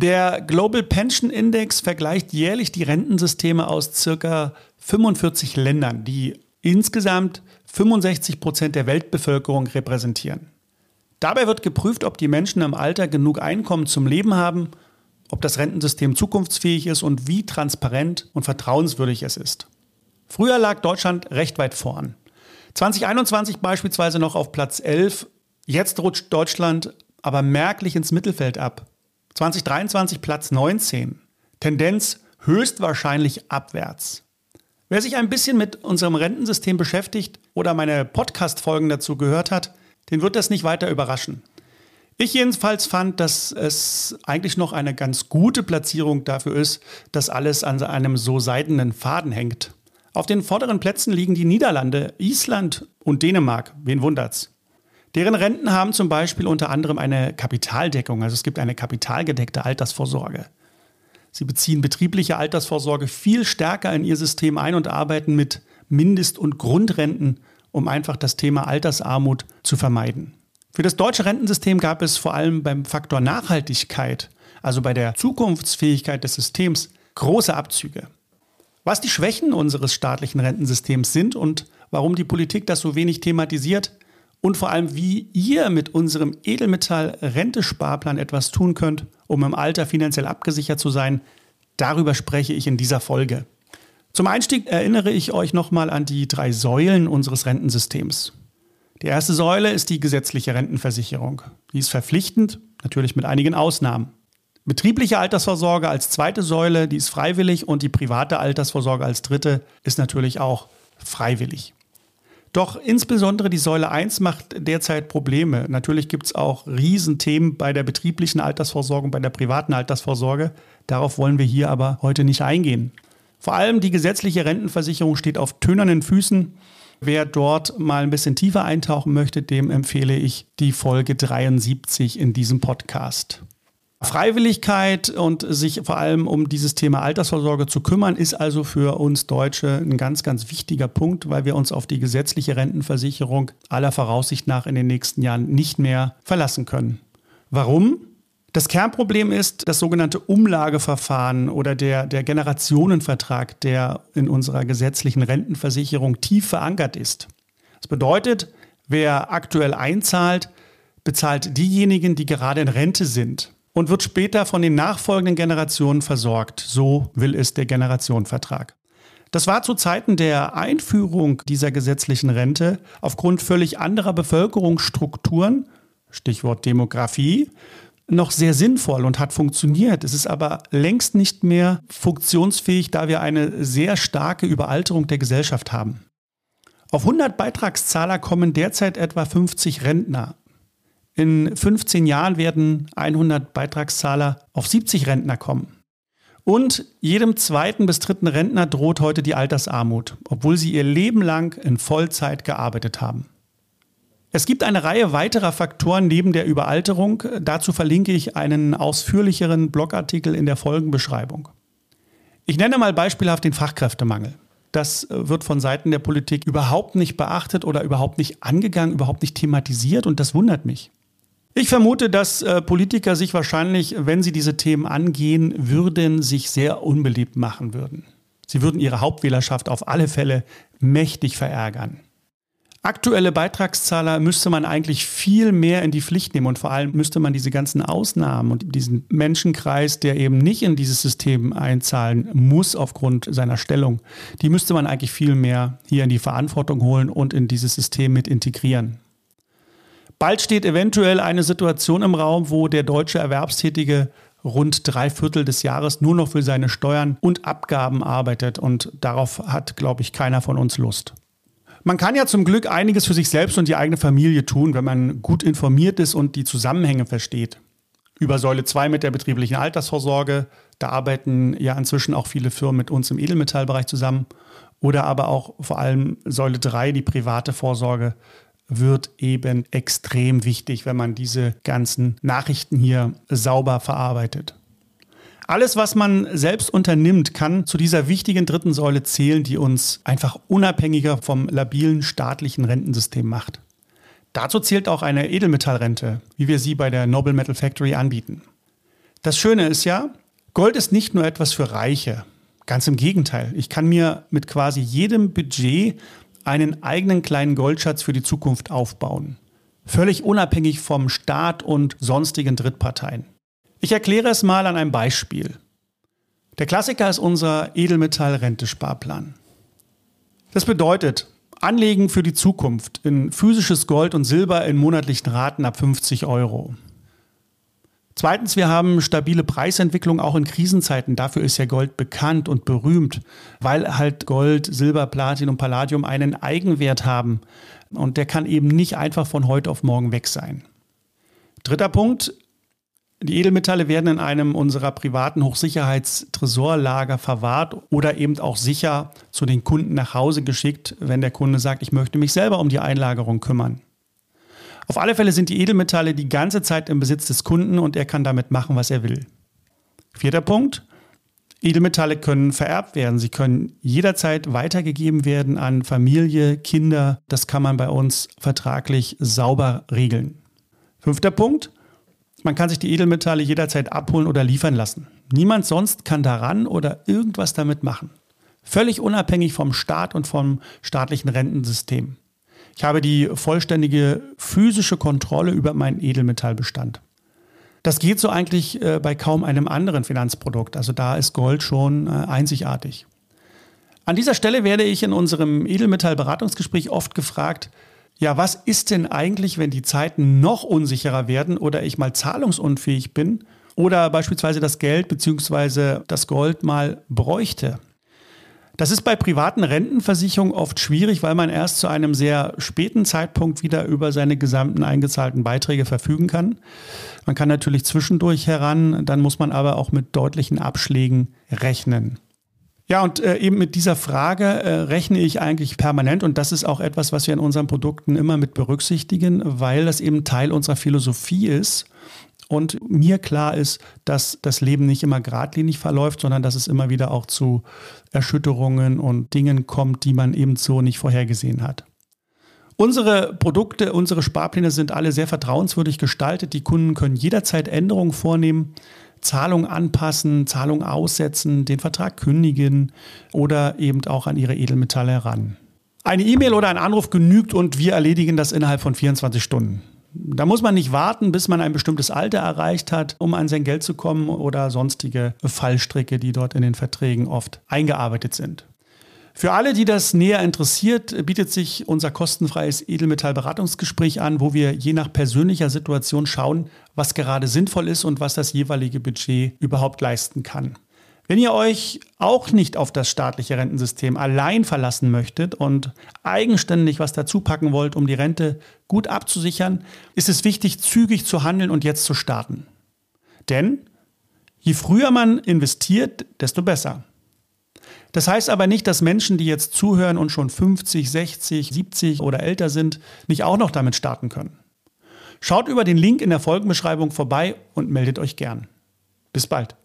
Der Global Pension Index vergleicht jährlich die Rentensysteme aus circa 45 Ländern, die insgesamt 65 Prozent der Weltbevölkerung repräsentieren. Dabei wird geprüft, ob die Menschen im Alter genug Einkommen zum Leben haben, ob das Rentensystem zukunftsfähig ist und wie transparent und vertrauenswürdig es ist. Früher lag Deutschland recht weit vorn. 2021 beispielsweise noch auf Platz 11, jetzt rutscht Deutschland aber merklich ins Mittelfeld ab. 2023 Platz 19. Tendenz höchstwahrscheinlich abwärts. Wer sich ein bisschen mit unserem Rentensystem beschäftigt oder meine Podcast-Folgen dazu gehört hat, den wird das nicht weiter überraschen. Ich jedenfalls fand, dass es eigentlich noch eine ganz gute Platzierung dafür ist, dass alles an einem so seidenen Faden hängt. Auf den vorderen Plätzen liegen die Niederlande, Island und Dänemark. Wen wundert's? Deren Renten haben zum Beispiel unter anderem eine Kapitaldeckung, also es gibt eine kapitalgedeckte Altersvorsorge. Sie beziehen betriebliche Altersvorsorge viel stärker in ihr System ein und arbeiten mit Mindest- und Grundrenten, um einfach das Thema Altersarmut zu vermeiden. Für das deutsche Rentensystem gab es vor allem beim Faktor Nachhaltigkeit, also bei der Zukunftsfähigkeit des Systems, große Abzüge. Was die Schwächen unseres staatlichen Rentensystems sind und warum die Politik das so wenig thematisiert, und vor allem, wie ihr mit unserem Edelmetall-Rentesparplan etwas tun könnt, um im Alter finanziell abgesichert zu sein, darüber spreche ich in dieser Folge. Zum Einstieg erinnere ich euch nochmal an die drei Säulen unseres Rentensystems. Die erste Säule ist die gesetzliche Rentenversicherung. Die ist verpflichtend, natürlich mit einigen Ausnahmen. Betriebliche Altersvorsorge als zweite Säule, die ist freiwillig und die private Altersvorsorge als dritte ist natürlich auch freiwillig. Doch insbesondere die Säule 1 macht derzeit Probleme. Natürlich gibt es auch Riesenthemen bei der betrieblichen Altersvorsorge, bei der privaten Altersvorsorge. Darauf wollen wir hier aber heute nicht eingehen. Vor allem die gesetzliche Rentenversicherung steht auf tönernen Füßen. Wer dort mal ein bisschen tiefer eintauchen möchte, dem empfehle ich die Folge 73 in diesem Podcast. Freiwilligkeit und sich vor allem um dieses Thema Altersvorsorge zu kümmern, ist also für uns Deutsche ein ganz, ganz wichtiger Punkt, weil wir uns auf die gesetzliche Rentenversicherung aller Voraussicht nach in den nächsten Jahren nicht mehr verlassen können. Warum? Das Kernproblem ist das sogenannte Umlageverfahren oder der, der Generationenvertrag, der in unserer gesetzlichen Rentenversicherung tief verankert ist. Das bedeutet, wer aktuell einzahlt, bezahlt diejenigen, die gerade in Rente sind und wird später von den nachfolgenden Generationen versorgt. So will es der Generationenvertrag. Das war zu Zeiten der Einführung dieser gesetzlichen Rente aufgrund völlig anderer Bevölkerungsstrukturen, Stichwort Demografie, noch sehr sinnvoll und hat funktioniert. Es ist aber längst nicht mehr funktionsfähig, da wir eine sehr starke Überalterung der Gesellschaft haben. Auf 100 Beitragszahler kommen derzeit etwa 50 Rentner. In 15 Jahren werden 100 Beitragszahler auf 70 Rentner kommen. Und jedem zweiten bis dritten Rentner droht heute die Altersarmut, obwohl sie ihr Leben lang in Vollzeit gearbeitet haben. Es gibt eine Reihe weiterer Faktoren neben der Überalterung. Dazu verlinke ich einen ausführlicheren Blogartikel in der Folgenbeschreibung. Ich nenne mal beispielhaft den Fachkräftemangel. Das wird von Seiten der Politik überhaupt nicht beachtet oder überhaupt nicht angegangen, überhaupt nicht thematisiert und das wundert mich. Ich vermute, dass äh, Politiker sich wahrscheinlich, wenn sie diese Themen angehen würden, sich sehr unbeliebt machen würden. Sie würden ihre Hauptwählerschaft auf alle Fälle mächtig verärgern. Aktuelle Beitragszahler müsste man eigentlich viel mehr in die Pflicht nehmen und vor allem müsste man diese ganzen Ausnahmen und diesen Menschenkreis, der eben nicht in dieses System einzahlen muss aufgrund seiner Stellung, die müsste man eigentlich viel mehr hier in die Verantwortung holen und in dieses System mit integrieren. Bald steht eventuell eine Situation im Raum, wo der deutsche Erwerbstätige rund drei Viertel des Jahres nur noch für seine Steuern und Abgaben arbeitet. Und darauf hat, glaube ich, keiner von uns Lust. Man kann ja zum Glück einiges für sich selbst und die eigene Familie tun, wenn man gut informiert ist und die Zusammenhänge versteht. Über Säule 2 mit der betrieblichen Altersvorsorge, da arbeiten ja inzwischen auch viele Firmen mit uns im Edelmetallbereich zusammen. Oder aber auch vor allem Säule 3, die private Vorsorge, wird eben extrem wichtig, wenn man diese ganzen Nachrichten hier sauber verarbeitet. Alles, was man selbst unternimmt, kann zu dieser wichtigen dritten Säule zählen, die uns einfach unabhängiger vom labilen staatlichen Rentensystem macht. Dazu zählt auch eine Edelmetallrente, wie wir sie bei der Noble Metal Factory anbieten. Das Schöne ist ja, Gold ist nicht nur etwas für Reiche. Ganz im Gegenteil. Ich kann mir mit quasi jedem Budget einen eigenen kleinen Goldschatz für die Zukunft aufbauen. Völlig unabhängig vom Staat und sonstigen Drittparteien. Ich erkläre es mal an einem Beispiel. Der Klassiker ist unser Edelmetall-Rentesparplan. Das bedeutet, Anlegen für die Zukunft in physisches Gold und Silber in monatlichen Raten ab 50 Euro. Zweitens, wir haben stabile Preisentwicklung auch in Krisenzeiten. Dafür ist ja Gold bekannt und berühmt, weil halt Gold, Silber, Platin und Palladium einen Eigenwert haben. Und der kann eben nicht einfach von heute auf morgen weg sein. Dritter Punkt, die Edelmetalle werden in einem unserer privaten Hochsicherheitstresorlager verwahrt oder eben auch sicher zu den Kunden nach Hause geschickt, wenn der Kunde sagt, ich möchte mich selber um die Einlagerung kümmern. Auf alle Fälle sind die Edelmetalle die ganze Zeit im Besitz des Kunden und er kann damit machen, was er will. Vierter Punkt. Edelmetalle können vererbt werden. Sie können jederzeit weitergegeben werden an Familie, Kinder. Das kann man bei uns vertraglich sauber regeln. Fünfter Punkt. Man kann sich die Edelmetalle jederzeit abholen oder liefern lassen. Niemand sonst kann daran oder irgendwas damit machen. Völlig unabhängig vom Staat und vom staatlichen Rentensystem. Ich habe die vollständige physische Kontrolle über meinen Edelmetallbestand. Das geht so eigentlich äh, bei kaum einem anderen Finanzprodukt. Also da ist Gold schon äh, einzigartig. An dieser Stelle werde ich in unserem Edelmetallberatungsgespräch oft gefragt, ja, was ist denn eigentlich, wenn die Zeiten noch unsicherer werden oder ich mal zahlungsunfähig bin oder beispielsweise das Geld bzw. das Gold mal bräuchte? Das ist bei privaten Rentenversicherungen oft schwierig, weil man erst zu einem sehr späten Zeitpunkt wieder über seine gesamten eingezahlten Beiträge verfügen kann. Man kann natürlich zwischendurch heran, dann muss man aber auch mit deutlichen Abschlägen rechnen. Ja, und äh, eben mit dieser Frage äh, rechne ich eigentlich permanent und das ist auch etwas, was wir in unseren Produkten immer mit berücksichtigen, weil das eben Teil unserer Philosophie ist und mir klar ist, dass das Leben nicht immer geradlinig verläuft, sondern dass es immer wieder auch zu Erschütterungen und Dingen kommt, die man eben so nicht vorhergesehen hat. Unsere Produkte, unsere Sparpläne sind alle sehr vertrauenswürdig gestaltet. Die Kunden können jederzeit Änderungen vornehmen. Zahlung anpassen, Zahlung aussetzen, den Vertrag kündigen oder eben auch an ihre Edelmetalle heran. Eine E-Mail oder ein Anruf genügt und wir erledigen das innerhalb von 24 Stunden. Da muss man nicht warten, bis man ein bestimmtes Alter erreicht hat, um an sein Geld zu kommen oder sonstige Fallstricke, die dort in den Verträgen oft eingearbeitet sind. Für alle, die das näher interessiert, bietet sich unser kostenfreies Edelmetallberatungsgespräch an, wo wir je nach persönlicher Situation schauen, was gerade sinnvoll ist und was das jeweilige Budget überhaupt leisten kann. Wenn ihr euch auch nicht auf das staatliche Rentensystem allein verlassen möchtet und eigenständig was dazu packen wollt, um die Rente gut abzusichern, ist es wichtig, zügig zu handeln und jetzt zu starten. Denn je früher man investiert, desto besser. Das heißt aber nicht, dass Menschen, die jetzt zuhören und schon 50, 60, 70 oder älter sind, nicht auch noch damit starten können. Schaut über den Link in der Folgenbeschreibung vorbei und meldet euch gern. Bis bald.